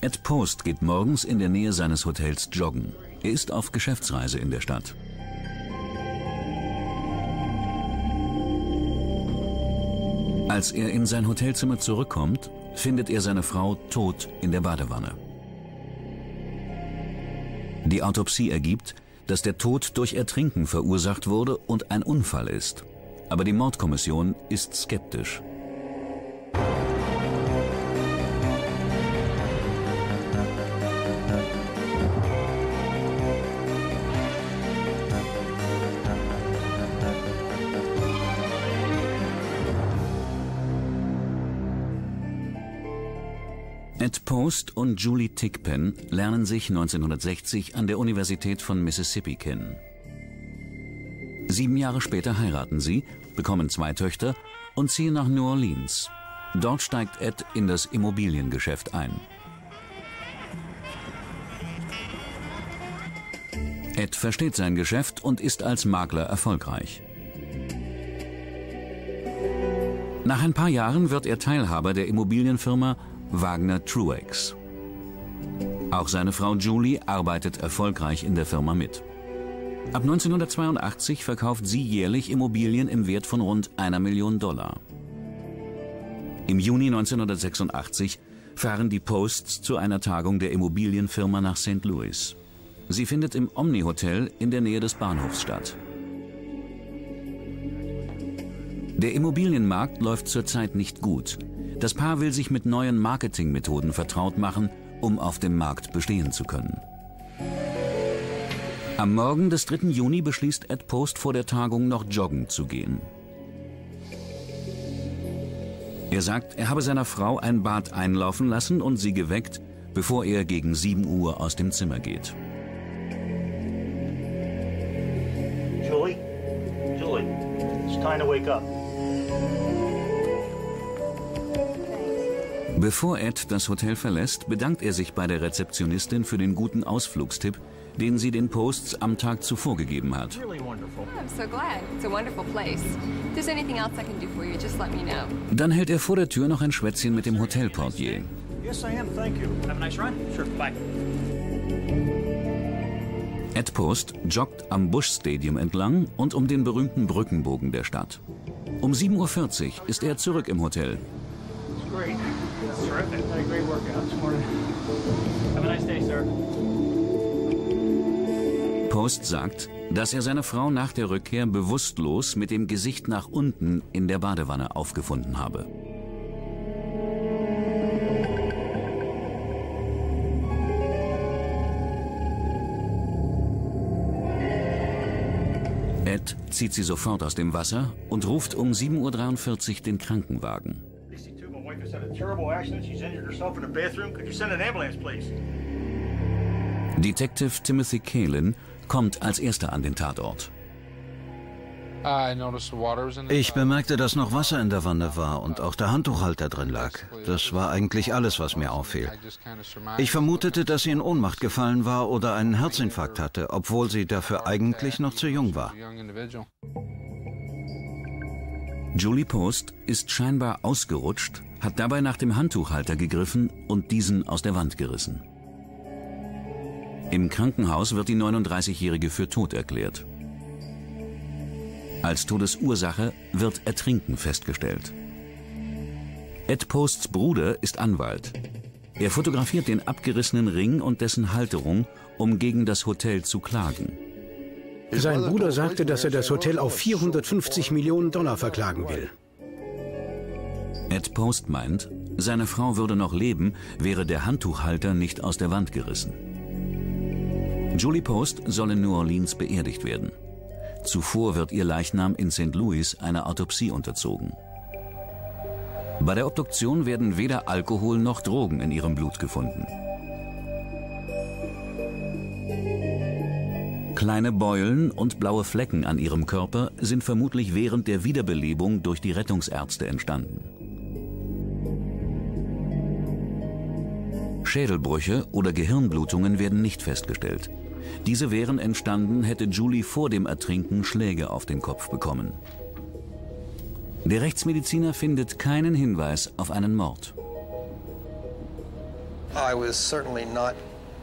Ed Post geht morgens in der Nähe seines Hotels joggen. Er ist auf Geschäftsreise in der Stadt. Als er in sein Hotelzimmer zurückkommt, findet er seine Frau tot in der Badewanne. Die Autopsie ergibt, dass der Tod durch Ertrinken verursacht wurde und ein Unfall ist. Aber die Mordkommission ist skeptisch. Post und Julie Tickpen lernen sich 1960 an der Universität von Mississippi kennen. Sieben Jahre später heiraten sie, bekommen zwei Töchter und ziehen nach New Orleans. Dort steigt Ed in das Immobiliengeschäft ein. Ed versteht sein Geschäft und ist als Makler erfolgreich. Nach ein paar Jahren wird er Teilhaber der Immobilienfirma Wagner Truex. Auch seine Frau Julie arbeitet erfolgreich in der Firma mit. Ab 1982 verkauft sie jährlich Immobilien im Wert von rund einer Million Dollar. Im Juni 1986 fahren die Posts zu einer Tagung der Immobilienfirma nach St. Louis. Sie findet im Omni Hotel in der Nähe des Bahnhofs statt. Der Immobilienmarkt läuft zurzeit nicht gut. Das Paar will sich mit neuen Marketingmethoden vertraut machen, um auf dem Markt bestehen zu können. Am Morgen des 3. Juni beschließt Ed Post vor der Tagung noch joggen zu gehen. Er sagt, er habe seiner Frau ein Bad einlaufen lassen und sie geweckt, bevor er gegen 7 Uhr aus dem Zimmer geht. Julie? Julie, it's time to wake up. Bevor Ed das Hotel verlässt, bedankt er sich bei der Rezeptionistin für den guten Ausflugstipp, den sie den Posts am Tag zuvor gegeben hat. Dann hält er vor der Tür noch ein Schwätzchen mit dem Hotelportier. Ed Post joggt am Bush Stadium entlang und um den berühmten Brückenbogen der Stadt. Um 7.40 Uhr ist er zurück im Hotel. Great. Terrific. Had a great workout this morning. Have a nice day, sir. Post sagt, dass er seine Frau nach der Rückkehr bewusstlos mit dem Gesicht nach unten in der Badewanne aufgefunden habe. Ed zieht sie sofort aus dem Wasser und ruft um 7.43 Uhr den Krankenwagen just had a terrible accident. She's injured herself in the bathroom. Could you send an ambulance, please? Detective Timothy Kalin kommt als erster an den Tatort. Ich bemerkte, dass noch Wasser in der Wanne war und auch der Handtuchhalter drin lag. Das war eigentlich alles, was mir auffiel. Ich vermutete, dass sie in Ohnmacht gefallen war oder einen Herzinfarkt hatte, obwohl sie dafür eigentlich noch zu jung war. Julie Post ist scheinbar ausgerutscht, hat dabei nach dem Handtuchhalter gegriffen und diesen aus der Wand gerissen. Im Krankenhaus wird die 39-Jährige für tot erklärt. Als Todesursache wird Ertrinken festgestellt. Ed Posts Bruder ist Anwalt. Er fotografiert den abgerissenen Ring und dessen Halterung, um gegen das Hotel zu klagen. Sein Bruder sagte, dass er das Hotel auf 450 Millionen Dollar verklagen will. Ed Post meint, seine Frau würde noch leben, wäre der Handtuchhalter nicht aus der Wand gerissen. Julie Post soll in New Orleans beerdigt werden. Zuvor wird ihr Leichnam in St. Louis einer Autopsie unterzogen. Bei der Obduktion werden weder Alkohol noch Drogen in ihrem Blut gefunden. Kleine Beulen und blaue Flecken an ihrem Körper sind vermutlich während der Wiederbelebung durch die Rettungsärzte entstanden. Schädelbrüche oder Gehirnblutungen werden nicht festgestellt. Diese wären entstanden, hätte Julie vor dem Ertrinken Schläge auf den Kopf bekommen. Der Rechtsmediziner findet keinen Hinweis auf einen Mord.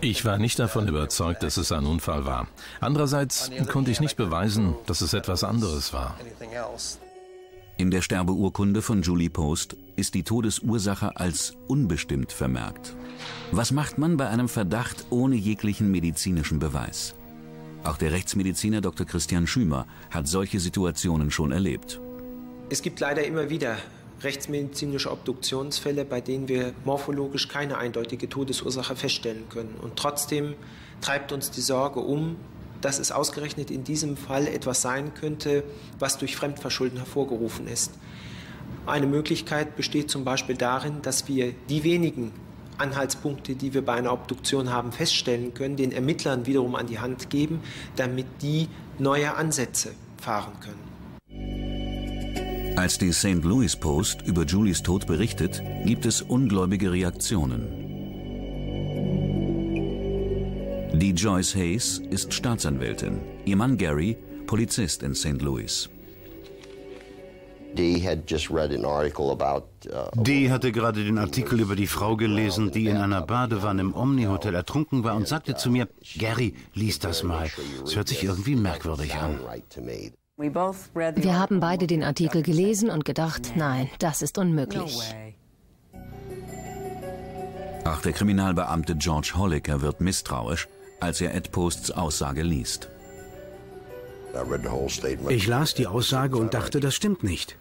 Ich war nicht davon überzeugt, dass es ein Unfall war. Andererseits konnte ich nicht beweisen, dass es etwas anderes war. In der Sterbeurkunde von Julie Post ist die Todesursache als unbestimmt vermerkt. Was macht man bei einem Verdacht ohne jeglichen medizinischen Beweis? Auch der Rechtsmediziner Dr. Christian Schümer hat solche Situationen schon erlebt. Es gibt leider immer wieder rechtsmedizinische Obduktionsfälle, bei denen wir morphologisch keine eindeutige Todesursache feststellen können. Und trotzdem treibt uns die Sorge um, dass es ausgerechnet in diesem Fall etwas sein könnte, was durch Fremdverschulden hervorgerufen ist. Eine Möglichkeit besteht zum Beispiel darin, dass wir die wenigen Anhaltspunkte, die wir bei einer Obduktion haben, feststellen können, den Ermittlern wiederum an die Hand geben, damit die neue Ansätze fahren können. Als die St. Louis Post über Julies Tod berichtet, gibt es ungläubige Reaktionen. Die Joyce Hayes ist Staatsanwältin, ihr Mann Gary Polizist in St. Louis. Dee uh, hatte gerade den Artikel über die Frau gelesen, die in einer Badewanne im Omni-Hotel ertrunken war und sagte zu mir, Gary, lies das mal. Es hört sich irgendwie merkwürdig an. Wir haben beide den Artikel gelesen und gedacht, nein, das ist unmöglich. Auch der Kriminalbeamte George Holliker wird misstrauisch, als er Ed Posts Aussage liest. Ich las die Aussage und dachte, das stimmt nicht.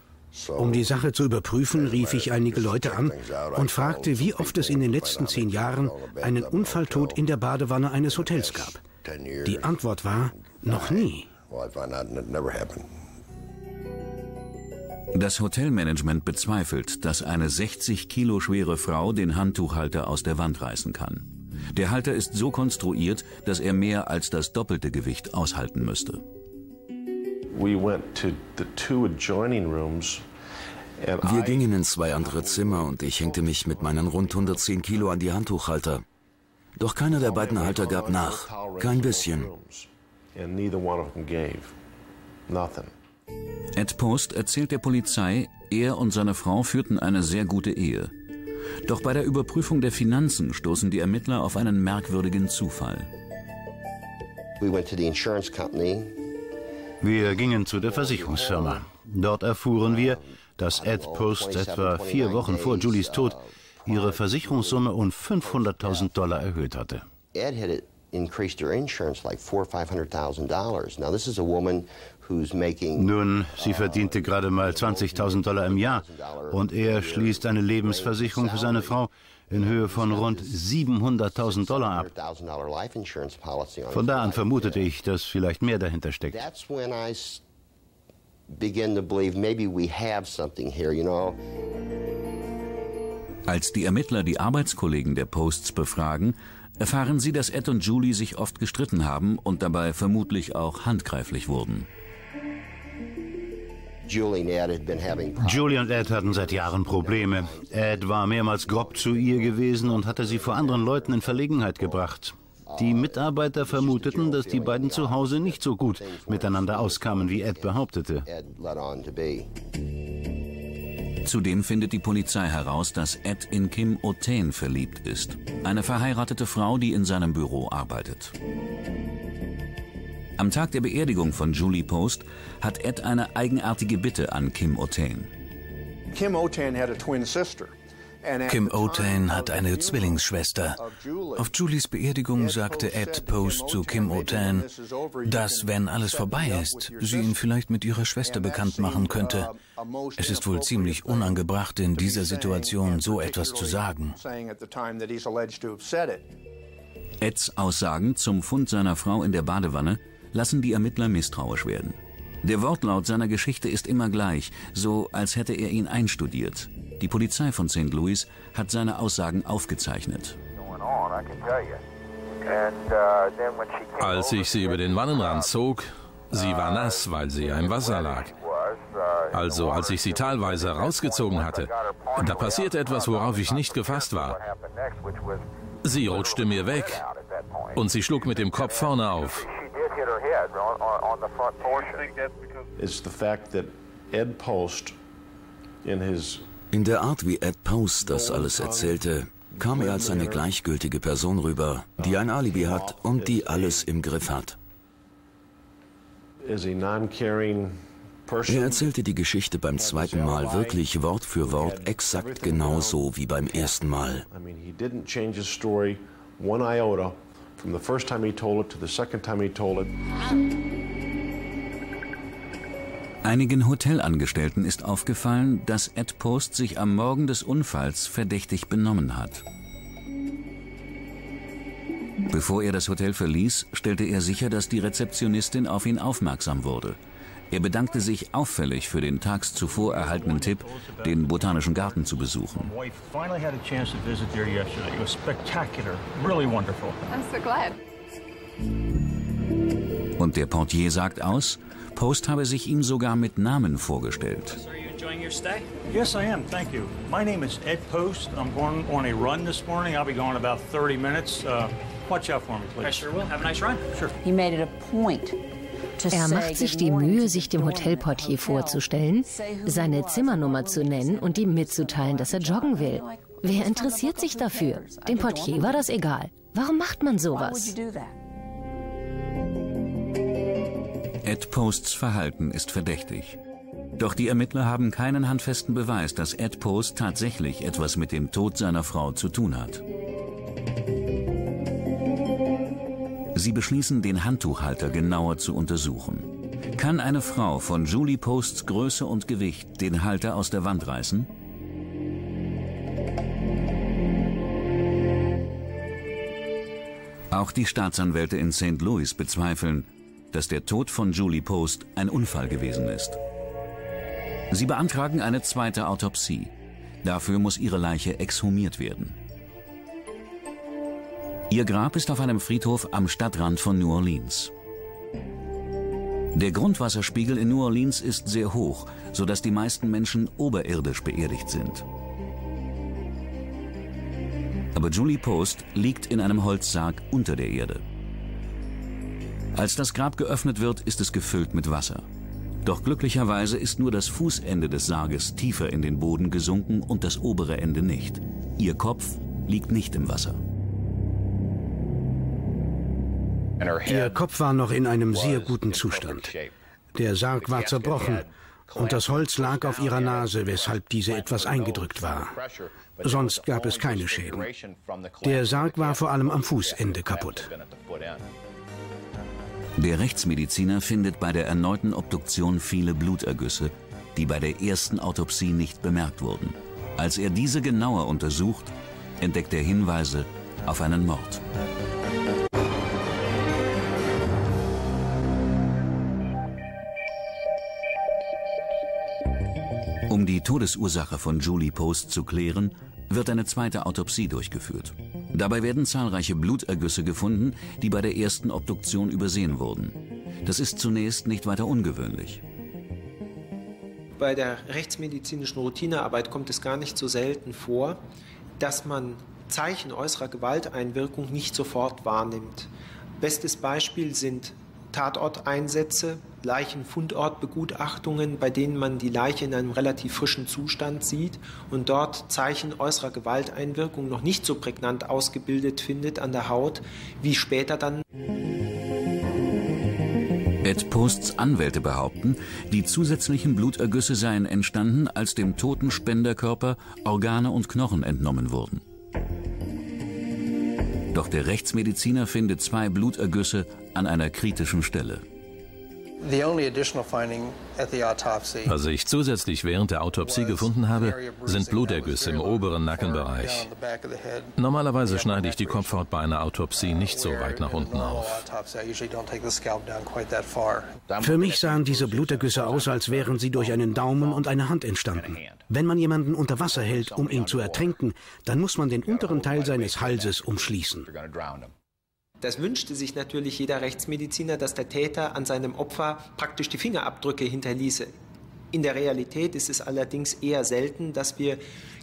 Um die Sache zu überprüfen, rief ich einige Leute an und fragte, wie oft es in den letzten zehn Jahren einen Unfalltod in der Badewanne eines Hotels gab. Die Antwort war, noch nie. Das Hotelmanagement bezweifelt, dass eine 60 Kilo schwere Frau den Handtuchhalter aus der Wand reißen kann. Der Halter ist so konstruiert, dass er mehr als das doppelte Gewicht aushalten müsste. Wir gingen in zwei andere Zimmer und ich hängte mich mit meinen rund 110 Kilo an die Handtuchhalter. Doch keiner der beiden Halter gab nach. Kein bisschen. Ed Post erzählt der Polizei, er und seine Frau führten eine sehr gute Ehe. Doch bei der Überprüfung der Finanzen stoßen die Ermittler auf einen merkwürdigen Zufall. Wir gingen zu der Versicherungsfirma. Dort erfuhren wir, dass Ed Post etwa vier Wochen vor Julies Tod ihre Versicherungssumme um 500.000 Dollar erhöht hatte. Ed had increased her insurance like four or five hundred thousand dollars. Now this is a woman nun, sie verdiente gerade mal 20.000 Dollar im Jahr und er schließt eine Lebensversicherung für seine Frau in Höhe von rund 700.000 Dollar ab. Von da an vermutete ich, dass vielleicht mehr dahinter steckt. Als die Ermittler die Arbeitskollegen der Posts befragen, erfahren sie, dass Ed und Julie sich oft gestritten haben und dabei vermutlich auch handgreiflich wurden. Julie und Ed hatten seit Jahren Probleme. Ed war mehrmals grob zu ihr gewesen und hatte sie vor anderen Leuten in Verlegenheit gebracht. Die Mitarbeiter vermuteten, dass die beiden zu Hause nicht so gut miteinander auskamen, wie Ed behauptete. Zudem findet die Polizei heraus, dass Ed in Kim O'Tain verliebt ist, eine verheiratete Frau, die in seinem Büro arbeitet. Am Tag der Beerdigung von Julie Post hat Ed eine eigenartige Bitte an Kim O'Tain. Kim O'Tain hat eine Zwillingsschwester. Auf Julies Beerdigung sagte Ed Post zu Kim O'Tain, dass, wenn alles vorbei ist, sie ihn vielleicht mit ihrer Schwester bekannt machen könnte. Es ist wohl ziemlich unangebracht, in dieser Situation so etwas zu sagen. Eds Aussagen zum Fund seiner Frau in der Badewanne lassen die Ermittler misstrauisch werden. Der Wortlaut seiner Geschichte ist immer gleich, so als hätte er ihn einstudiert. Die Polizei von St. Louis hat seine Aussagen aufgezeichnet. Als ich sie über den Wannenrand zog, sie war nass, weil sie ja im Wasser lag. Also als ich sie teilweise rausgezogen hatte, da passierte etwas, worauf ich nicht gefasst war. Sie rutschte mir weg und sie schlug mit dem Kopf vorne auf. It's the fact that Ed Post in his in der Art, wie Ed Post das alles erzählte, kam er als eine gleichgültige Person rüber, die ein Alibi hat und die alles im Griff hat. Er erzählte die Geschichte beim zweiten Mal wirklich Wort für Wort exakt genauso wie beim ersten Mal. Einigen Hotelangestellten ist aufgefallen, dass Ed Post sich am Morgen des Unfalls verdächtig benommen hat. Bevor er das Hotel verließ, stellte er sicher, dass die Rezeptionistin auf ihn aufmerksam wurde. Er bedankte sich auffällig für den tags zuvor erhaltenen Tipp, den Botanischen Garten zu besuchen. Und der Portier sagt aus, Post habe sich ihm sogar mit Namen vorgestellt. Yes, I am. Thank you. My name is Ed Post. I'm going on a run this morning. I'll be gone about 30 minutes. Uh, watch out for me, please. I sure will. Have a nice run. Sure. He made it a point er macht sich die Mühe, sich dem Hotelportier vorzustellen, seine Zimmernummer zu nennen und ihm mitzuteilen, dass er joggen will. Wer interessiert sich dafür? Dem Portier war das egal. Warum macht man sowas? Ed Posts Verhalten ist verdächtig. Doch die Ermittler haben keinen handfesten Beweis, dass Ed Post tatsächlich etwas mit dem Tod seiner Frau zu tun hat. Sie beschließen, den Handtuchhalter genauer zu untersuchen. Kann eine Frau von Julie Posts Größe und Gewicht den Halter aus der Wand reißen? Auch die Staatsanwälte in St. Louis bezweifeln, dass der Tod von Julie Post ein Unfall gewesen ist. Sie beantragen eine zweite Autopsie. Dafür muss ihre Leiche exhumiert werden. Ihr Grab ist auf einem Friedhof am Stadtrand von New Orleans. Der Grundwasserspiegel in New Orleans ist sehr hoch, sodass die meisten Menschen oberirdisch beerdigt sind. Aber Julie Post liegt in einem Holzsarg unter der Erde. Als das Grab geöffnet wird, ist es gefüllt mit Wasser. Doch glücklicherweise ist nur das Fußende des Sarges tiefer in den Boden gesunken und das obere Ende nicht. Ihr Kopf liegt nicht im Wasser. Ihr Kopf war noch in einem sehr guten Zustand. Der Sarg war zerbrochen und das Holz lag auf ihrer Nase, weshalb diese etwas eingedrückt war. Sonst gab es keine Schäden. Der Sarg war vor allem am Fußende kaputt. Der Rechtsmediziner findet bei der erneuten Obduktion viele Blutergüsse, die bei der ersten Autopsie nicht bemerkt wurden. Als er diese genauer untersucht, entdeckt er Hinweise auf einen Mord. Um die Todesursache von Julie Post zu klären, wird eine zweite Autopsie durchgeführt. Dabei werden zahlreiche Blutergüsse gefunden, die bei der ersten Obduktion übersehen wurden. Das ist zunächst nicht weiter ungewöhnlich. Bei der rechtsmedizinischen Routinearbeit kommt es gar nicht so selten vor, dass man Zeichen äußerer Gewalteinwirkung nicht sofort wahrnimmt. Bestes Beispiel sind Tatorteinsätze, Leichenfundortbegutachtungen, bei denen man die Leiche in einem relativ frischen Zustand sieht und dort Zeichen äußerer Gewalteinwirkung noch nicht so prägnant ausgebildet findet an der Haut, wie später dann. Ed Posts Anwälte behaupten, die zusätzlichen Blutergüsse seien entstanden, als dem toten Spenderkörper Organe und Knochen entnommen wurden. Doch der Rechtsmediziner findet zwei Blutergüsse an einer kritischen Stelle. Was ich zusätzlich während der Autopsie gefunden habe, sind Blutergüsse im oberen Nackenbereich. Normalerweise schneide ich die Kopfhaut bei einer Autopsie nicht so weit nach unten auf. Für mich sahen diese Blutergüsse aus, als wären sie durch einen Daumen und eine Hand entstanden. Wenn man jemanden unter Wasser hält, um ihn zu ertränken, dann muss man den unteren Teil seines Halses umschließen. Das wünschte sich natürlich jeder Rechtsmediziner, dass der Täter an seinem Opfer praktisch die Fingerabdrücke hinterließe. In der Realität ist es allerdings eher selten, dass wir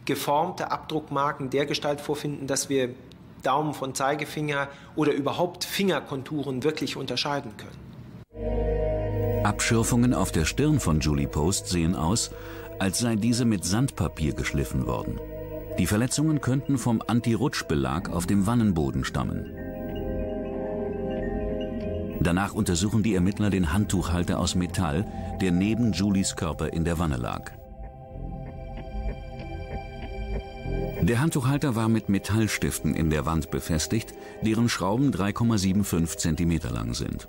geformte Abdruckmarken dergestalt vorfinden, dass wir Daumen von Zeigefinger oder überhaupt Fingerkonturen wirklich unterscheiden können. Abschürfungen auf der Stirn von Julie Post sehen aus, als sei diese mit Sandpapier geschliffen worden. Die Verletzungen könnten vom Anti-Rutsch-Belag auf dem Wannenboden stammen. Danach untersuchen die Ermittler den Handtuchhalter aus Metall, der neben Julies Körper in der Wanne lag. Der Handtuchhalter war mit Metallstiften in der Wand befestigt, deren Schrauben 3,75 cm lang sind.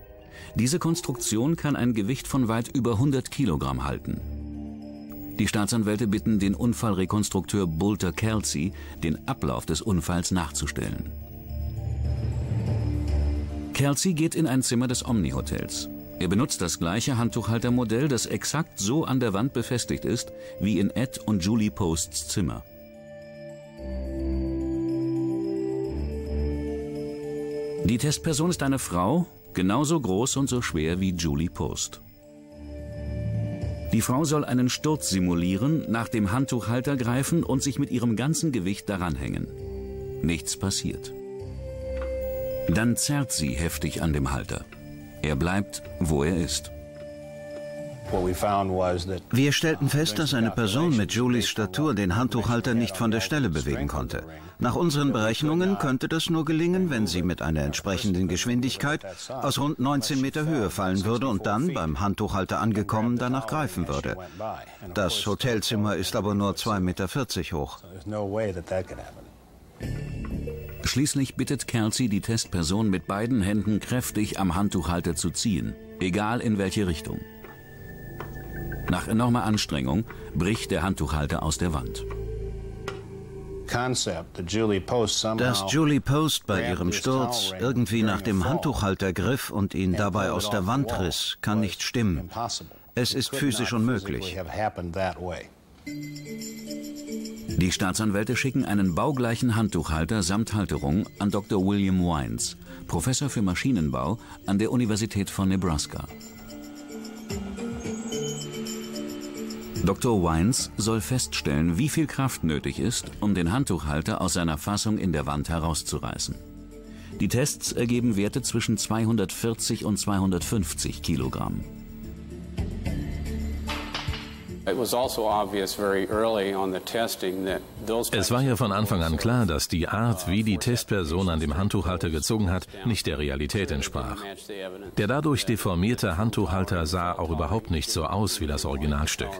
Diese Konstruktion kann ein Gewicht von weit über 100 Kilogramm halten. Die Staatsanwälte bitten den Unfallrekonstrukteur Bulter Kelsey, den Ablauf des Unfalls nachzustellen. Kelsey geht in ein Zimmer des Omni-Hotels. Er benutzt das gleiche Handtuchhaltermodell, das exakt so an der Wand befestigt ist wie in Ed und Julie Posts Zimmer. Die Testperson ist eine Frau, genauso groß und so schwer wie Julie Post. Die Frau soll einen Sturz simulieren, nach dem Handtuchhalter greifen und sich mit ihrem ganzen Gewicht daran hängen. Nichts passiert. Dann zerrt sie heftig an dem Halter. Er bleibt, wo er ist. Wir stellten fest, dass eine Person mit Julies Statur den Handtuchhalter nicht von der Stelle bewegen konnte. Nach unseren Berechnungen könnte das nur gelingen, wenn sie mit einer entsprechenden Geschwindigkeit aus rund 19 Meter Höhe fallen würde und dann, beim Handtuchhalter angekommen, danach greifen würde. Das Hotelzimmer ist aber nur 2,40 Meter hoch. Schließlich bittet Kelsey die Testperson mit beiden Händen kräftig am Handtuchhalter zu ziehen, egal in welche Richtung. Nach enormer Anstrengung bricht der Handtuchhalter aus der Wand. Dass Julie Post bei ihrem Sturz irgendwie nach dem Handtuchhalter griff und ihn dabei aus der Wand riss, kann nicht stimmen. Es ist physisch unmöglich. Die Staatsanwälte schicken einen baugleichen Handtuchhalter samt Halterung an Dr. William Wines, Professor für Maschinenbau an der Universität von Nebraska. Dr. Wines soll feststellen, wie viel Kraft nötig ist, um den Handtuchhalter aus seiner Fassung in der Wand herauszureißen. Die Tests ergeben Werte zwischen 240 und 250 Kilogramm. Also es war ja von Anfang an klar, dass die Art, wie die Testperson an dem Handtuchhalter gezogen hat, nicht der Realität entsprach. Der dadurch deformierte Handtuchhalter sah auch überhaupt nicht so aus wie das Originalstück.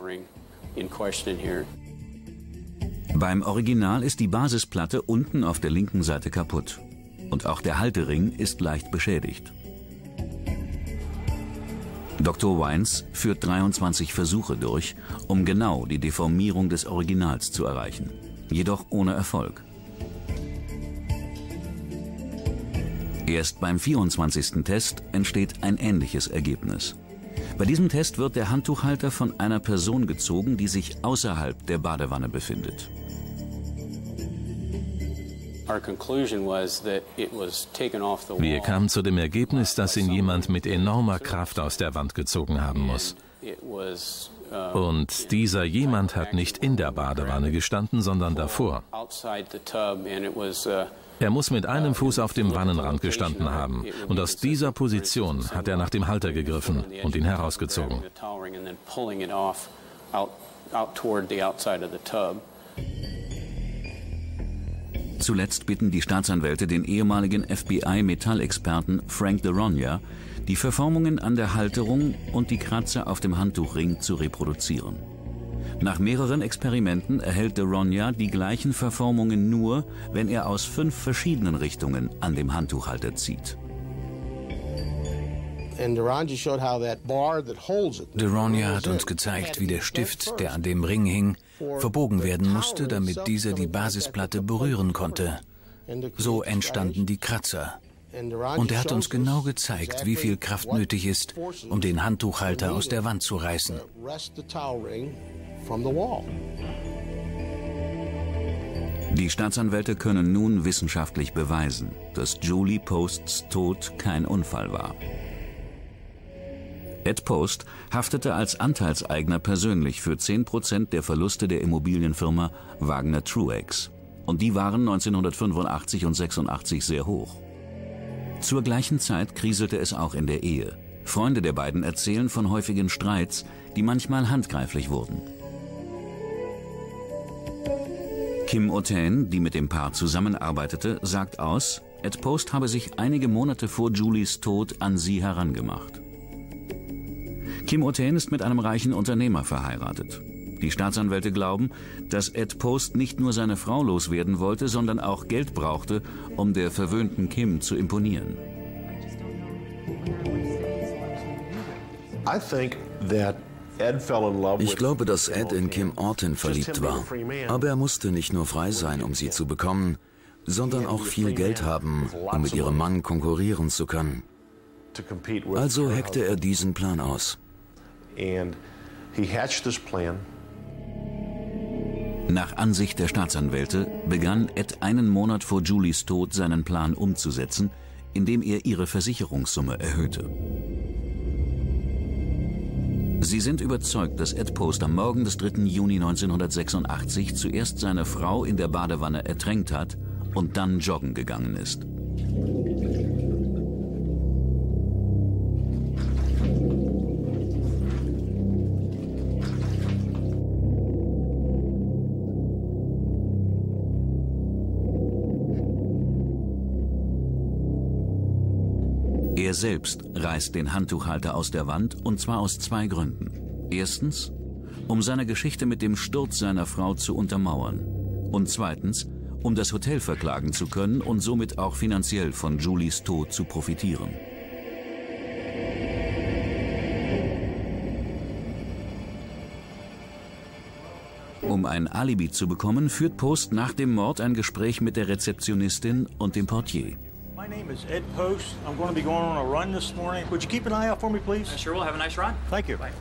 Beim Original ist die Basisplatte unten auf der linken Seite kaputt. Und auch der Haltering ist leicht beschädigt. Dr. Wines führt 23 Versuche durch, um genau die Deformierung des Originals zu erreichen, jedoch ohne Erfolg. Erst beim 24. Test entsteht ein ähnliches Ergebnis. Bei diesem Test wird der Handtuchhalter von einer Person gezogen, die sich außerhalb der Badewanne befindet. Wir kamen zu dem Ergebnis, dass ihn jemand mit enormer Kraft aus der Wand gezogen haben muss. Uh, Und dieser jemand hat nicht in der Badewanne gestanden, sondern davor. Er muss mit einem Fuß auf dem Wannenrand gestanden haben. Und aus dieser Position hat er nach dem Halter gegriffen und ihn herausgezogen. Zuletzt bitten die Staatsanwälte den ehemaligen FBI-Metallexperten Frank DeRonya, die Verformungen an der Halterung und die Kratzer auf dem Handtuchring zu reproduzieren. Nach mehreren Experimenten erhält DeRonya die gleichen Verformungen nur, wenn er aus fünf verschiedenen Richtungen an dem Handtuchhalter zieht. Deronia hat uns gezeigt, wie der Stift, der an dem Ring hing, verbogen werden musste, damit dieser die Basisplatte berühren konnte. So entstanden die Kratzer. Und er hat uns genau gezeigt, wie viel Kraft nötig ist, um den Handtuchhalter aus der Wand zu reißen. Die Staatsanwälte können nun wissenschaftlich beweisen, dass Julie Posts Tod kein Unfall war. Ed Post haftete als Anteilseigner persönlich für 10% der Verluste der Immobilienfirma Wagner Truex. Und die waren 1985 und 86 sehr hoch. Zur gleichen Zeit kriselte es auch in der Ehe. Freunde der beiden erzählen von häufigen Streits, die manchmal handgreiflich wurden. Kim Otain, die mit dem Paar zusammenarbeitete, sagt aus, Ed Post habe sich einige Monate vor Julies Tod an sie herangemacht. Kim Otain ist mit einem reichen Unternehmer verheiratet. Die Staatsanwälte glauben, dass Ed Post nicht nur seine Frau loswerden wollte, sondern auch Geld brauchte, um der verwöhnten Kim zu imponieren. Ich glaube, dass Ed in Kim Orton verliebt war. Aber er musste nicht nur frei sein, um sie zu bekommen, sondern auch viel Geld haben, um mit ihrem Mann konkurrieren zu können. Also hackte er diesen Plan aus. Nach Ansicht der Staatsanwälte begann Ed einen Monat vor Julies Tod seinen Plan umzusetzen, indem er ihre Versicherungssumme erhöhte. Sie sind überzeugt, dass Ed Post am Morgen des 3. Juni 1986 zuerst seine Frau in der Badewanne ertränkt hat und dann joggen gegangen ist. Er selbst reißt den Handtuchhalter aus der Wand und zwar aus zwei Gründen. Erstens, um seine Geschichte mit dem Sturz seiner Frau zu untermauern. Und zweitens, um das Hotel verklagen zu können und somit auch finanziell von Julies Tod zu profitieren. Um ein Alibi zu bekommen, führt Post nach dem Mord ein Gespräch mit der Rezeptionistin und dem Portier. My name is Ed Post. I'm going to be going on a run this morning. Would you keep an eye out for me, please? I sure will. Have a nice run. Thank you. Bye.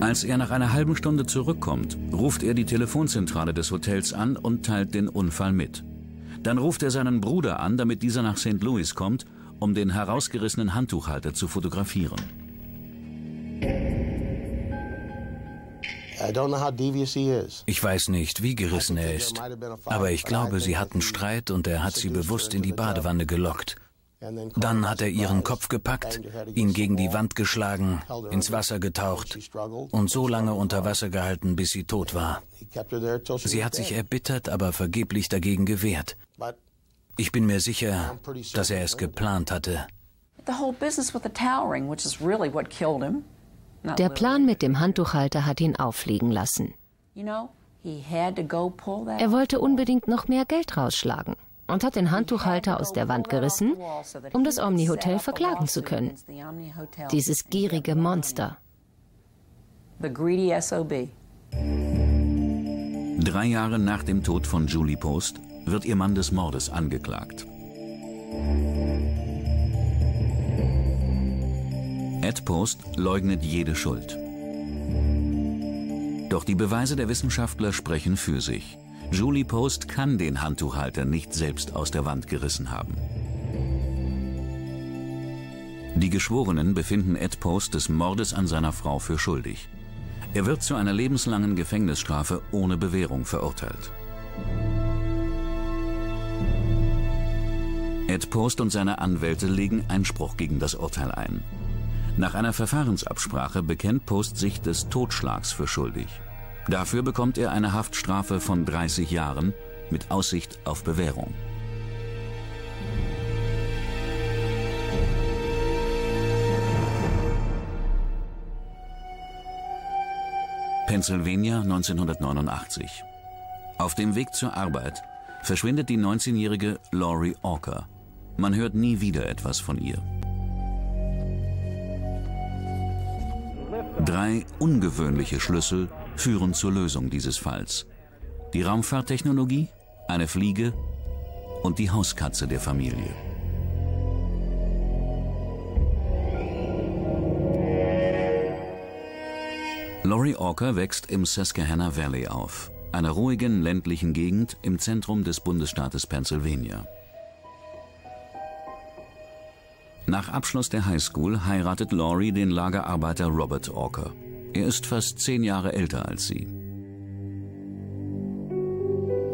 Als er nach einer halben Stunde zurückkommt, ruft er die Telefonzentrale des Hotels an und teilt den Unfall mit. Dann ruft er seinen Bruder an, damit dieser nach St. Louis kommt, um den herausgerissenen Handtuchhalter zu fotografieren. Ich weiß nicht, wie gerissen er ist, aber ich glaube, sie hatten Streit und er hat sie bewusst in die Badewanne gelockt. Dann hat er ihren Kopf gepackt, ihn gegen die Wand geschlagen, ins Wasser getaucht und so lange unter Wasser gehalten, bis sie tot war. Sie hat sich erbittert, aber vergeblich dagegen gewehrt. Ich bin mir sicher, dass er es geplant hatte. The whole business with the towering, which is really what killed him. Der Plan mit dem Handtuchhalter hat ihn auffliegen lassen. Er wollte unbedingt noch mehr Geld rausschlagen und hat den Handtuchhalter aus der Wand gerissen, um das Omni Hotel verklagen zu können. Dieses gierige Monster. Drei Jahre nach dem Tod von Julie Post wird ihr Mann des Mordes angeklagt. Ed Post leugnet jede Schuld. Doch die Beweise der Wissenschaftler sprechen für sich. Julie Post kann den Handtuchhalter nicht selbst aus der Wand gerissen haben. Die Geschworenen befinden Ed Post des Mordes an seiner Frau für schuldig. Er wird zu einer lebenslangen Gefängnisstrafe ohne Bewährung verurteilt. Ed Post und seine Anwälte legen Einspruch gegen das Urteil ein. Nach einer Verfahrensabsprache bekennt Post sich des Totschlags für schuldig. Dafür bekommt er eine Haftstrafe von 30 Jahren mit Aussicht auf Bewährung. Pennsylvania 1989. Auf dem Weg zur Arbeit verschwindet die 19-jährige Laurie Orker. Man hört nie wieder etwas von ihr. Drei ungewöhnliche Schlüssel führen zur Lösung dieses Falls. Die Raumfahrttechnologie, eine Fliege und die Hauskatze der Familie. Laurie Orker wächst im Susquehanna Valley auf, einer ruhigen ländlichen Gegend im Zentrum des Bundesstaates Pennsylvania. Nach Abschluss der Highschool heiratet Laurie den Lagerarbeiter Robert Orker. Er ist fast zehn Jahre älter als sie.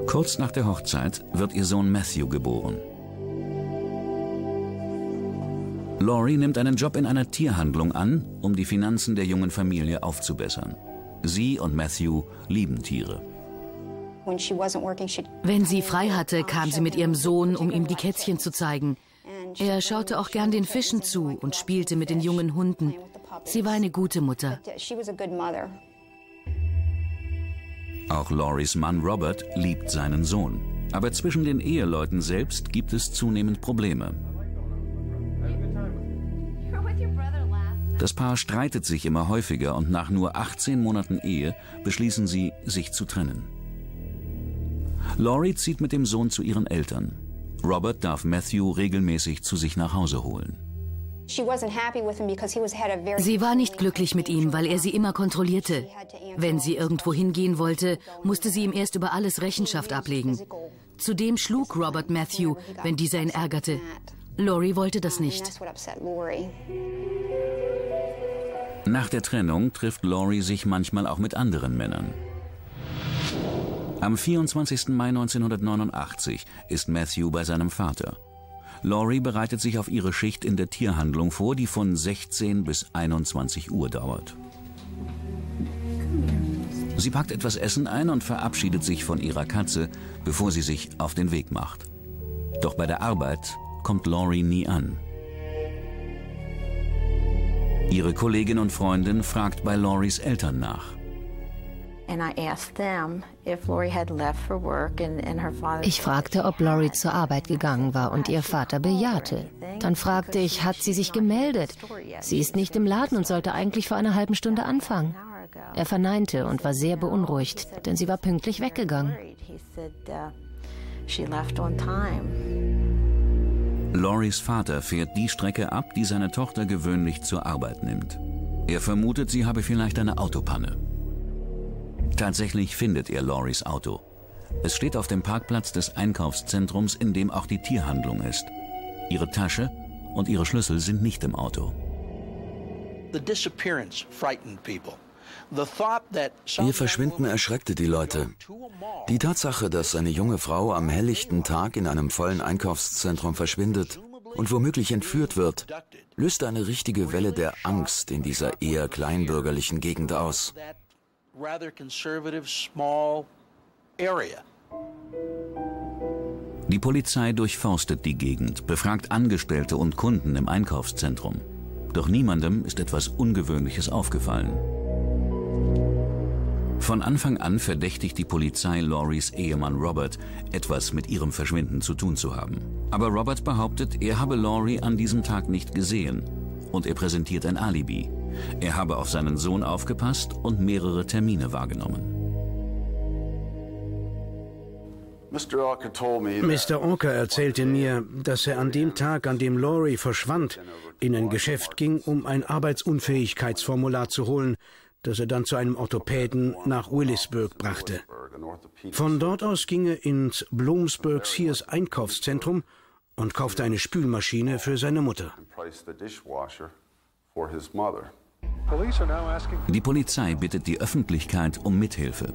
Kurz nach der Hochzeit wird ihr Sohn Matthew geboren. Laurie nimmt einen Job in einer Tierhandlung an, um die Finanzen der jungen Familie aufzubessern. Sie und Matthew lieben Tiere. Wenn sie frei hatte, kam sie mit ihrem Sohn, um ihm die Kätzchen zu zeigen. Er schaute auch gern den Fischen zu und spielte mit den jungen Hunden. Sie war eine gute Mutter. Auch Loris Mann Robert liebt seinen Sohn. Aber zwischen den Eheleuten selbst gibt es zunehmend Probleme. Das Paar streitet sich immer häufiger und nach nur 18 Monaten Ehe beschließen sie, sich zu trennen. Laurie zieht mit dem Sohn zu ihren Eltern. Robert darf Matthew regelmäßig zu sich nach Hause holen. Sie war nicht glücklich mit ihm, weil er sie immer kontrollierte. Wenn sie irgendwo hingehen wollte, musste sie ihm erst über alles Rechenschaft ablegen. Zudem schlug Robert Matthew, wenn dieser ihn ärgerte. Lori wollte das nicht. Nach der Trennung trifft Laurie sich manchmal auch mit anderen Männern. Am 24. Mai 1989 ist Matthew bei seinem Vater. Laurie bereitet sich auf ihre Schicht in der Tierhandlung vor, die von 16 bis 21 Uhr dauert. Sie packt etwas Essen ein und verabschiedet sich von ihrer Katze, bevor sie sich auf den Weg macht. Doch bei der Arbeit kommt Laurie nie an. Ihre Kollegin und Freundin fragt bei Lauries Eltern nach. Ich fragte, ob Laurie zur Arbeit gegangen war und ihr Vater bejahte. Dann fragte ich, hat sie sich gemeldet? Sie ist nicht im Laden und sollte eigentlich vor einer halben Stunde anfangen. Er verneinte und war sehr beunruhigt, denn sie war pünktlich weggegangen. Loris Vater fährt die Strecke ab, die seine Tochter gewöhnlich zur Arbeit nimmt. Er vermutet, sie habe vielleicht eine Autopanne. Tatsächlich findet er Loris Auto. Es steht auf dem Parkplatz des Einkaufszentrums, in dem auch die Tierhandlung ist. Ihre Tasche und ihre Schlüssel sind nicht im Auto. Ihr Verschwinden erschreckte die Leute. Die Tatsache, dass eine junge Frau am helllichten Tag in einem vollen Einkaufszentrum verschwindet und womöglich entführt wird, löste eine richtige Welle der Angst in dieser eher kleinbürgerlichen Gegend aus. Die Polizei durchforstet die Gegend, befragt Angestellte und Kunden im Einkaufszentrum. Doch niemandem ist etwas Ungewöhnliches aufgefallen. Von Anfang an verdächtigt die Polizei Loris Ehemann Robert, etwas mit ihrem Verschwinden zu tun zu haben. Aber Robert behauptet, er habe Laurie an diesem Tag nicht gesehen. Und er präsentiert ein Alibi. Er habe auf seinen Sohn aufgepasst und mehrere Termine wahrgenommen. Mr. Orker erzählte mir, dass er an dem Tag, an dem Laurie verschwand, in ein Geschäft ging, um ein Arbeitsunfähigkeitsformular zu holen, das er dann zu einem Orthopäden nach Willisburg brachte. Von dort aus ging er ins Bloomsburg Sears Einkaufszentrum und kaufte eine Spülmaschine für seine Mutter. Die Polizei bittet die Öffentlichkeit um Mithilfe.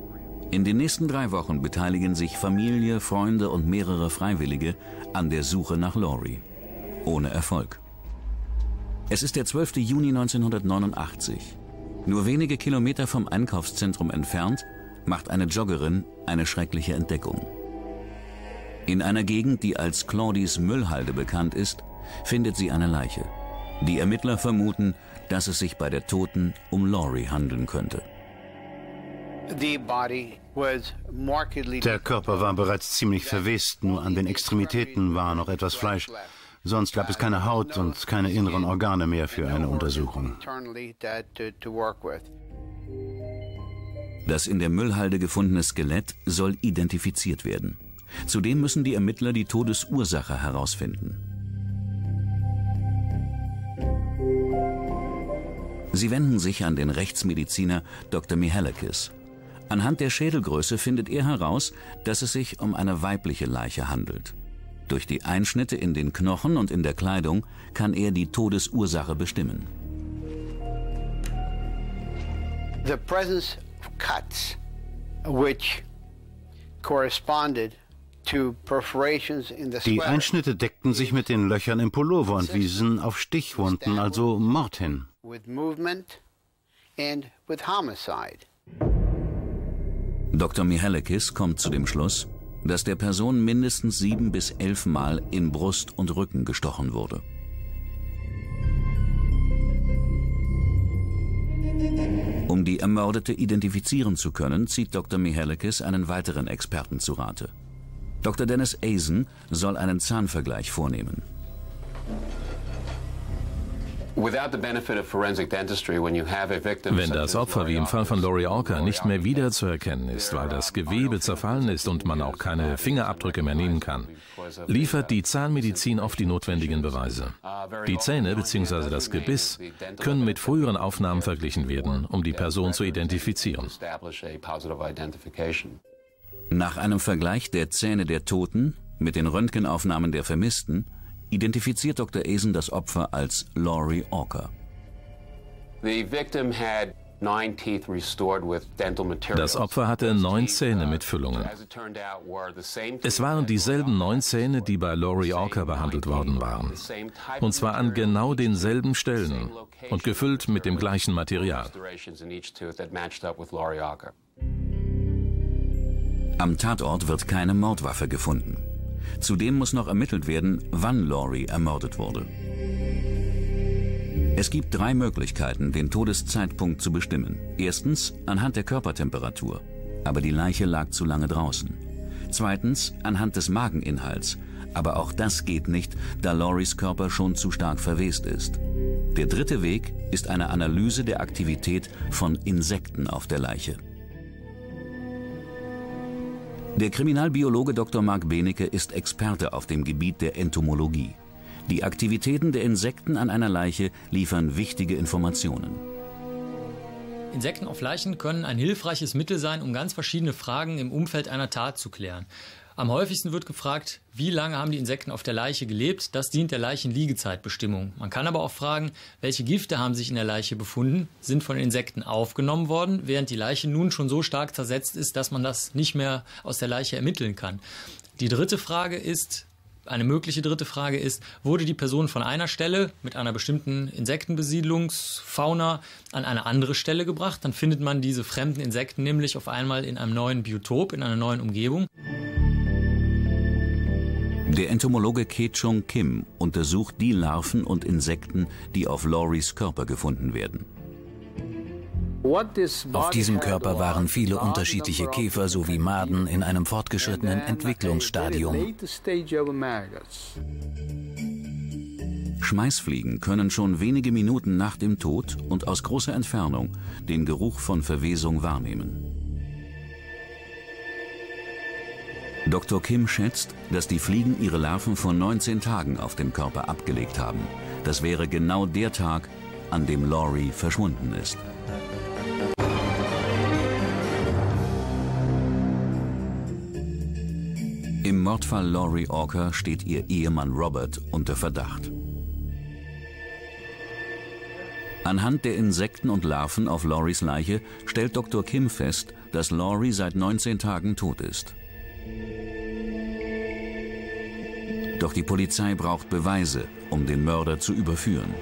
In den nächsten drei Wochen beteiligen sich Familie, Freunde und mehrere Freiwillige an der Suche nach Laurie. Ohne Erfolg. Es ist der 12. Juni 1989. Nur wenige Kilometer vom Einkaufszentrum entfernt macht eine Joggerin eine schreckliche Entdeckung. In einer Gegend, die als Claudys Müllhalde bekannt ist, findet sie eine Leiche. Die Ermittler vermuten, dass es sich bei der Toten um Laurie handeln könnte. Der Körper war bereits ziemlich verwest, nur an den Extremitäten war noch etwas Fleisch. Sonst gab es keine Haut und keine inneren Organe mehr für eine Untersuchung. Das in der Müllhalde gefundene Skelett soll identifiziert werden. Zudem müssen die Ermittler die Todesursache herausfinden. Sie wenden sich an den Rechtsmediziner Dr. Mihalakis. Anhand der Schädelgröße findet er heraus, dass es sich um eine weibliche Leiche handelt. Durch die Einschnitte in den Knochen und in der Kleidung kann er die Todesursache bestimmen. The presence of cuts which corresponded die Einschnitte deckten sich mit den Löchern im Pullover und wiesen auf Stichwunden, also Mord hin. Dr. Mihalekis kommt zu dem Schluss, dass der Person mindestens sieben bis elf Mal in Brust und Rücken gestochen wurde. Um die Ermordete identifizieren zu können, zieht Dr. Mihalekis einen weiteren Experten zu Rate. Dr. Dennis Asen soll einen Zahnvergleich vornehmen. Wenn das Opfer wie im Fall von Laurie Orker nicht mehr wiederzuerkennen ist, weil das Gewebe zerfallen ist und man auch keine Fingerabdrücke mehr nehmen kann, liefert die Zahnmedizin oft die notwendigen Beweise. Die Zähne bzw. das Gebiss können mit früheren Aufnahmen verglichen werden, um die Person zu identifizieren. Nach einem Vergleich der Zähne der Toten mit den Röntgenaufnahmen der Vermissten identifiziert Dr. Asen das Opfer als Laurie Orker. Das Opfer hatte neun Zähne mit Füllungen. Es waren dieselben neun Zähne, die bei Laurie Orker behandelt worden waren. Und zwar an genau denselben Stellen und gefüllt mit dem gleichen Material. Am Tatort wird keine Mordwaffe gefunden. Zudem muss noch ermittelt werden, wann Laurie ermordet wurde. Es gibt drei Möglichkeiten, den Todeszeitpunkt zu bestimmen. Erstens anhand der Körpertemperatur, aber die Leiche lag zu lange draußen. Zweitens anhand des Mageninhalts, aber auch das geht nicht, da Lauries Körper schon zu stark verwest ist. Der dritte Weg ist eine Analyse der Aktivität von Insekten auf der Leiche. Der Kriminalbiologe Dr. Mark Benecke ist Experte auf dem Gebiet der Entomologie. Die Aktivitäten der Insekten an einer Leiche liefern wichtige Informationen. Insekten auf Leichen können ein hilfreiches Mittel sein, um ganz verschiedene Fragen im Umfeld einer Tat zu klären. Am häufigsten wird gefragt, wie lange haben die Insekten auf der Leiche gelebt? Das dient der Leichenliegezeitbestimmung. Man kann aber auch fragen, welche Gifte haben sich in der Leiche befunden, sind von Insekten aufgenommen worden, während die Leiche nun schon so stark zersetzt ist, dass man das nicht mehr aus der Leiche ermitteln kann. Die dritte Frage ist, eine mögliche dritte Frage ist, wurde die Person von einer Stelle mit einer bestimmten Insektenbesiedlungsfauna an eine andere Stelle gebracht? Dann findet man diese fremden Insekten nämlich auf einmal in einem neuen Biotop, in einer neuen Umgebung. Der Entomologe Kechung Kim untersucht die Larven und Insekten, die auf Lauries Körper gefunden werden. Auf diesem Körper waren viele unterschiedliche Käfer sowie Maden in einem fortgeschrittenen Entwicklungsstadium. Schmeißfliegen können schon wenige Minuten nach dem Tod und aus großer Entfernung den Geruch von Verwesung wahrnehmen. Dr. Kim schätzt, dass die Fliegen ihre Larven vor 19 Tagen auf dem Körper abgelegt haben. Das wäre genau der Tag, an dem Laurie verschwunden ist. Im Mordfall Laurie Orker steht ihr Ehemann Robert unter Verdacht. Anhand der Insekten und Larven auf Lauries Leiche stellt Dr. Kim fest, dass Laurie seit 19 Tagen tot ist. Doch die Polizei braucht Beweise, um den Mörder zu überführen.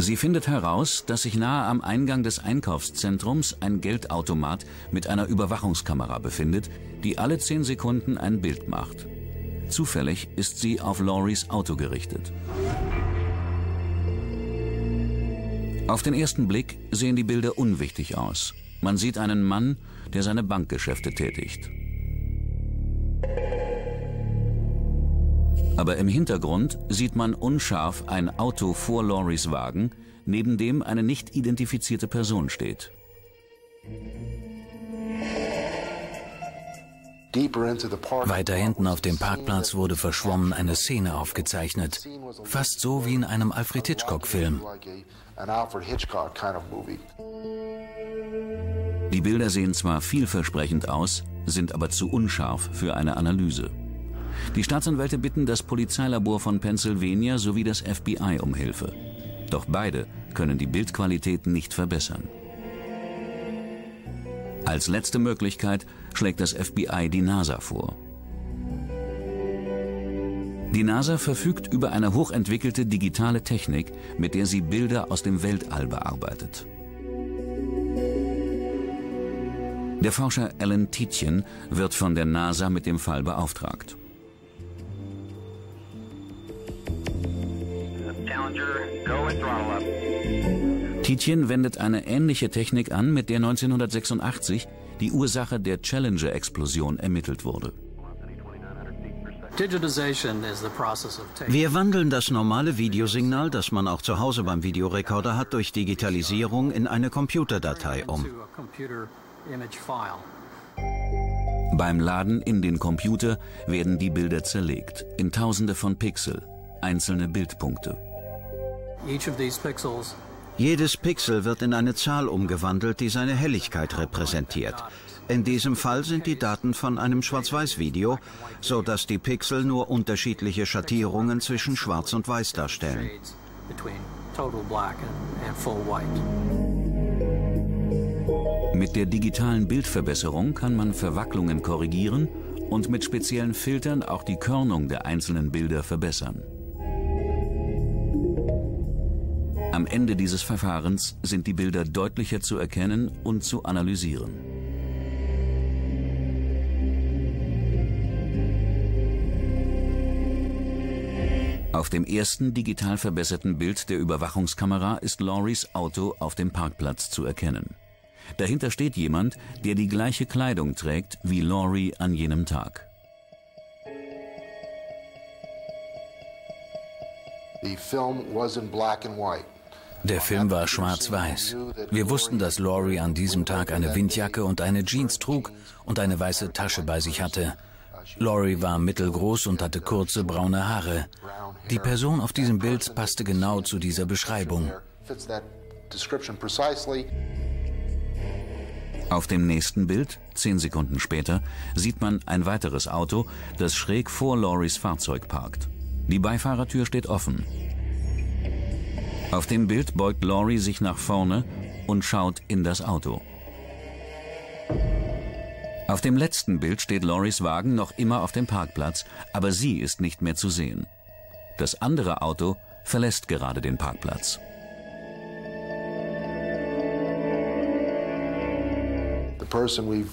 Sie findet heraus, dass sich nahe am Eingang des Einkaufszentrums ein Geldautomat mit einer Überwachungskamera befindet, die alle zehn Sekunden ein Bild macht. Zufällig ist sie auf Lauries Auto gerichtet. Auf den ersten Blick sehen die Bilder unwichtig aus. Man sieht einen Mann, der seine Bankgeschäfte tätigt. Aber im Hintergrund sieht man unscharf ein Auto vor Lauries Wagen, neben dem eine nicht identifizierte Person steht. Weiter hinten auf dem Parkplatz wurde verschwommen eine Szene aufgezeichnet, fast so wie in einem Alfred Hitchcock-Film. Die Bilder sehen zwar vielversprechend aus, sind aber zu unscharf für eine Analyse. Die Staatsanwälte bitten das Polizeilabor von Pennsylvania sowie das FBI um Hilfe. Doch beide können die Bildqualität nicht verbessern. Als letzte Möglichkeit schlägt das FBI die NASA vor. Die NASA verfügt über eine hochentwickelte digitale Technik, mit der sie Bilder aus dem Weltall bearbeitet. Der Forscher Alan Tietjen wird von der NASA mit dem Fall beauftragt. Tietjen wendet eine ähnliche Technik an, mit der 1986 die Ursache der Challenger-Explosion ermittelt wurde. Wir wandeln das normale Videosignal, das man auch zu Hause beim Videorekorder hat, durch Digitalisierung in eine Computerdatei um. Beim Laden in den Computer werden die Bilder zerlegt in Tausende von Pixel, einzelne Bildpunkte. Jedes Pixel wird in eine Zahl umgewandelt, die seine Helligkeit repräsentiert. In diesem Fall sind die Daten von einem Schwarz-Weiß-Video, so dass die Pixel nur unterschiedliche Schattierungen zwischen Schwarz und Weiß darstellen. Mit der digitalen Bildverbesserung kann man Verwacklungen korrigieren und mit speziellen Filtern auch die Körnung der einzelnen Bilder verbessern. Am Ende dieses Verfahrens sind die Bilder deutlicher zu erkennen und zu analysieren. Auf dem ersten digital verbesserten Bild der Überwachungskamera ist Laurys Auto auf dem Parkplatz zu erkennen. Dahinter steht jemand, der die gleiche Kleidung trägt wie Laurie an jenem Tag. Der Film war schwarz-weiß. Wir wussten, dass Laurie an diesem Tag eine Windjacke und eine Jeans trug und eine weiße Tasche bei sich hatte. Laurie war mittelgroß und hatte kurze braune Haare. Die Person auf diesem Bild passte genau zu dieser Beschreibung. Auf dem nächsten Bild, zehn Sekunden später, sieht man ein weiteres Auto, das schräg vor Lauries Fahrzeug parkt. Die Beifahrertür steht offen. Auf dem Bild beugt Laurie sich nach vorne und schaut in das Auto. Auf dem letzten Bild steht Loris Wagen noch immer auf dem Parkplatz, aber sie ist nicht mehr zu sehen. Das andere Auto verlässt gerade den Parkplatz.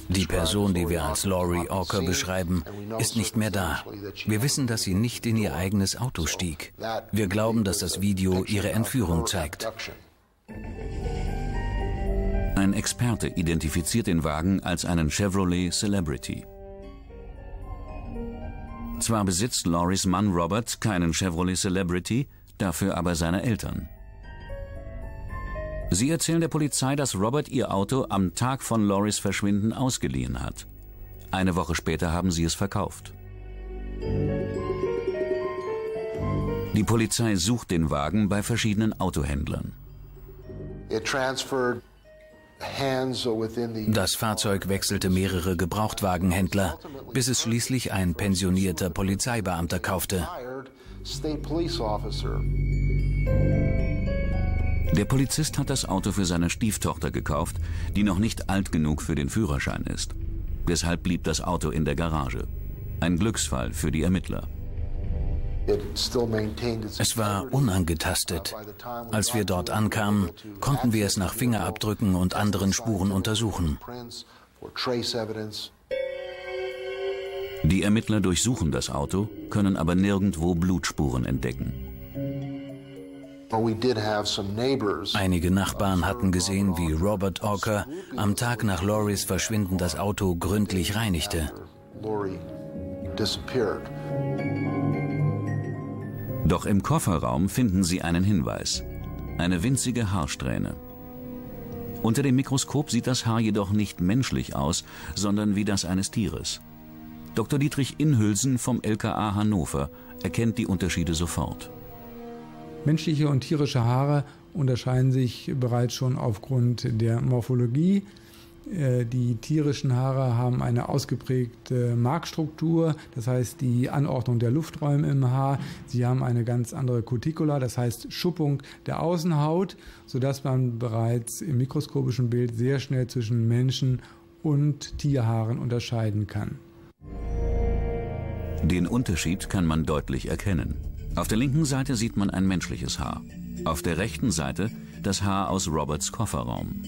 Die Person, die wir als Laurie Orker beschreiben, ist nicht mehr da. Wir wissen, dass sie nicht in ihr eigenes Auto stieg. Wir glauben, dass das Video ihre Entführung zeigt. Ein Experte identifiziert den Wagen als einen Chevrolet Celebrity. Zwar besitzt Loris Mann Robert keinen Chevrolet Celebrity, dafür aber seine Eltern. Sie erzählen der Polizei, dass Robert ihr Auto am Tag von Loris Verschwinden ausgeliehen hat. Eine Woche später haben sie es verkauft. Die Polizei sucht den Wagen bei verschiedenen Autohändlern. Das Fahrzeug wechselte mehrere Gebrauchtwagenhändler, bis es schließlich ein pensionierter Polizeibeamter kaufte. Der Polizist hat das Auto für seine Stieftochter gekauft, die noch nicht alt genug für den Führerschein ist. Deshalb blieb das Auto in der Garage. Ein Glücksfall für die Ermittler. Es war unangetastet. Als wir dort ankamen, konnten wir es nach Fingerabdrücken und anderen Spuren untersuchen. Die Ermittler durchsuchen das Auto, können aber nirgendwo Blutspuren entdecken. Einige Nachbarn hatten gesehen, wie Robert Orker am Tag nach Loris Verschwinden das Auto gründlich reinigte. Doch im Kofferraum finden sie einen Hinweis. Eine winzige Haarsträhne. Unter dem Mikroskop sieht das Haar jedoch nicht menschlich aus, sondern wie das eines Tieres. Dr. Dietrich Inhülsen vom LKA Hannover erkennt die Unterschiede sofort. Menschliche und tierische Haare unterscheiden sich bereits schon aufgrund der Morphologie. Äh, die tierischen Haare haben eine ausgeprägte Markstruktur, das heißt die Anordnung der Lufträume im Haar. Sie haben eine ganz andere Cuticula, das heißt Schuppung der Außenhaut, sodass man bereits im mikroskopischen Bild sehr schnell zwischen Menschen und Tierhaaren unterscheiden kann. Den Unterschied kann man deutlich erkennen. Auf der linken Seite sieht man ein menschliches Haar. Auf der rechten Seite das Haar aus Roberts Kofferraum.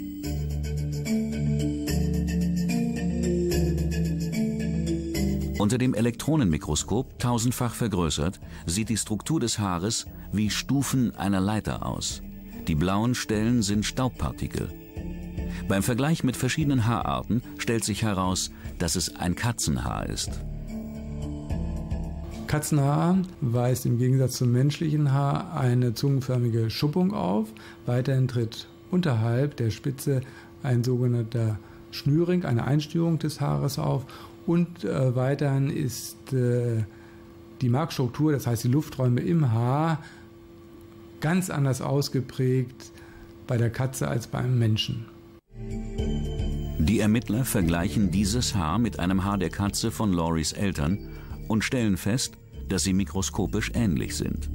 Unter dem Elektronenmikroskop, tausendfach vergrößert, sieht die Struktur des Haares wie Stufen einer Leiter aus. Die blauen Stellen sind Staubpartikel. Beim Vergleich mit verschiedenen Haararten stellt sich heraus, dass es ein Katzenhaar ist. Katzenhaar weist im Gegensatz zum menschlichen Haar eine zungenförmige Schuppung auf. Weiterhin tritt unterhalb der Spitze ein sogenannter Schnürring, eine Einstörung des Haares auf. Und äh, weiterhin ist äh, die Markstruktur, das heißt die Lufträume im Haar, ganz anders ausgeprägt bei der Katze als beim Menschen. Die Ermittler vergleichen dieses Haar mit einem Haar der Katze von Loris Eltern und stellen fest, dass sie mikroskopisch ähnlich sind.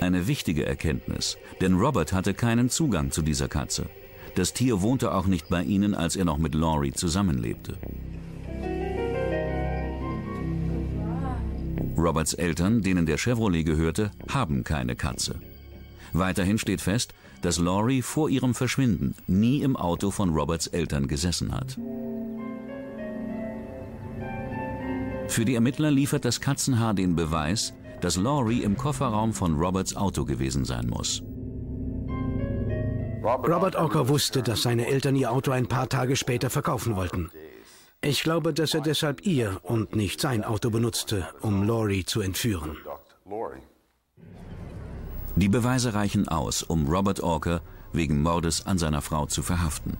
Eine wichtige Erkenntnis, denn Robert hatte keinen Zugang zu dieser Katze. Das Tier wohnte auch nicht bei ihnen, als er noch mit Laurie zusammenlebte. Roberts Eltern, denen der Chevrolet gehörte, haben keine Katze. Weiterhin steht fest, dass Laurie vor ihrem Verschwinden nie im Auto von Roberts Eltern gesessen hat. Für die Ermittler liefert das Katzenhaar den Beweis, dass Laurie im Kofferraum von Roberts Auto gewesen sein muss. Robert Ocker wusste, dass seine Eltern ihr Auto ein paar Tage später verkaufen wollten. Ich glaube, dass er deshalb ihr und nicht sein Auto benutzte, um Laurie zu entführen. Die Beweise reichen aus, um Robert Orker wegen Mordes an seiner Frau zu verhaften.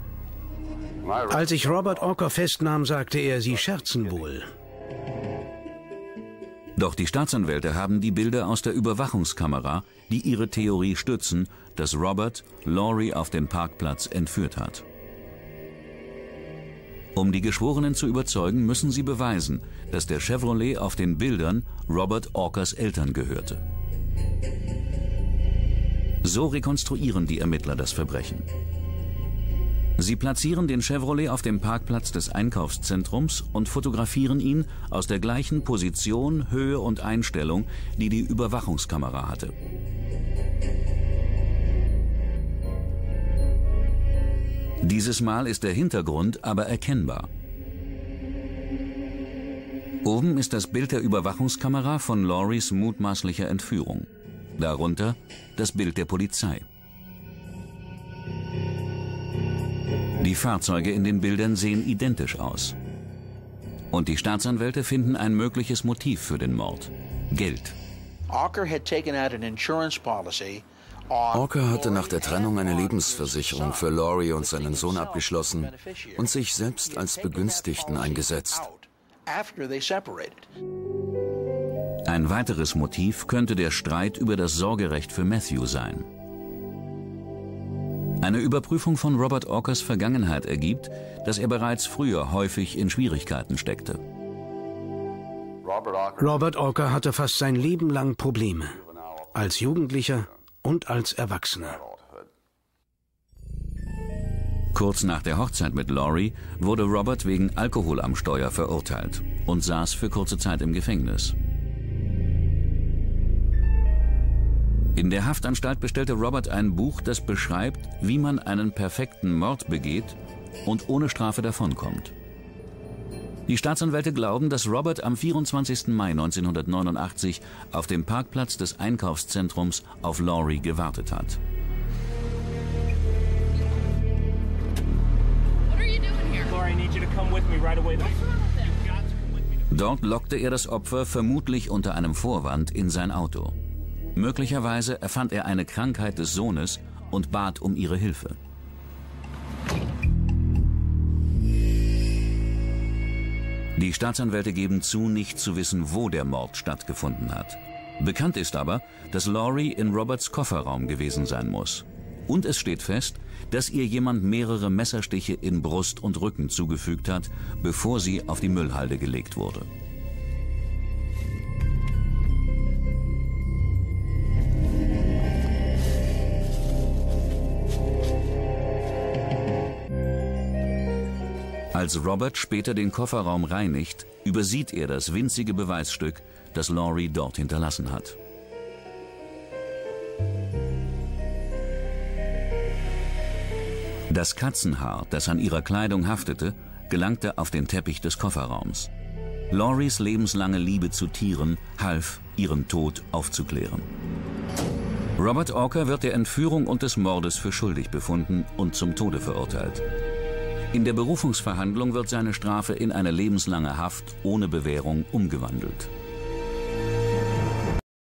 Als ich Robert Orker festnahm, sagte er, Sie scherzen wohl. Doch die Staatsanwälte haben die Bilder aus der Überwachungskamera, die ihre Theorie stützen, dass Robert Laurie auf dem Parkplatz entführt hat. Um die Geschworenen zu überzeugen, müssen sie beweisen, dass der Chevrolet auf den Bildern Robert Orkers Eltern gehörte. So rekonstruieren die Ermittler das Verbrechen. Sie platzieren den Chevrolet auf dem Parkplatz des Einkaufszentrums und fotografieren ihn aus der gleichen Position, Höhe und Einstellung, die die Überwachungskamera hatte. Dieses Mal ist der Hintergrund aber erkennbar. Oben ist das Bild der Überwachungskamera von Lauries mutmaßlicher Entführung. Darunter das Bild der Polizei. Die Fahrzeuge in den Bildern sehen identisch aus. Und die Staatsanwälte finden ein mögliches Motiv für den Mord. Geld. Orker hatte nach der Trennung eine Lebensversicherung für Laurie und seinen Sohn abgeschlossen und sich selbst als Begünstigten eingesetzt. Ein weiteres Motiv könnte der Streit über das Sorgerecht für Matthew sein. Eine Überprüfung von Robert Orkers Vergangenheit ergibt, dass er bereits früher häufig in Schwierigkeiten steckte. Robert Orker hatte fast sein Leben lang Probleme. Als Jugendlicher und als Erwachsener. Kurz nach der Hochzeit mit Laurie wurde Robert wegen Alkohol am Steuer verurteilt und saß für kurze Zeit im Gefängnis. In der Haftanstalt bestellte Robert ein Buch, das beschreibt, wie man einen perfekten Mord begeht und ohne Strafe davonkommt. Die Staatsanwälte glauben, dass Robert am 24. Mai 1989 auf dem Parkplatz des Einkaufszentrums auf Laurie gewartet hat. Dort lockte er das Opfer vermutlich unter einem Vorwand in sein Auto. Möglicherweise erfand er eine Krankheit des Sohnes und bat um ihre Hilfe. Die Staatsanwälte geben zu, nicht zu wissen, wo der Mord stattgefunden hat. Bekannt ist aber, dass Laurie in Roberts Kofferraum gewesen sein muss. Und es steht fest, dass ihr jemand mehrere Messerstiche in Brust und Rücken zugefügt hat, bevor sie auf die Müllhalde gelegt wurde. Als Robert später den Kofferraum reinigt, übersieht er das winzige Beweisstück, das Laurie dort hinterlassen hat. Das Katzenhaar, das an ihrer Kleidung haftete, gelangte auf den Teppich des Kofferraums. Lauries lebenslange Liebe zu Tieren half, ihren Tod aufzuklären. Robert Orker wird der Entführung und des Mordes für schuldig befunden und zum Tode verurteilt. In der Berufungsverhandlung wird seine Strafe in eine lebenslange Haft ohne Bewährung umgewandelt.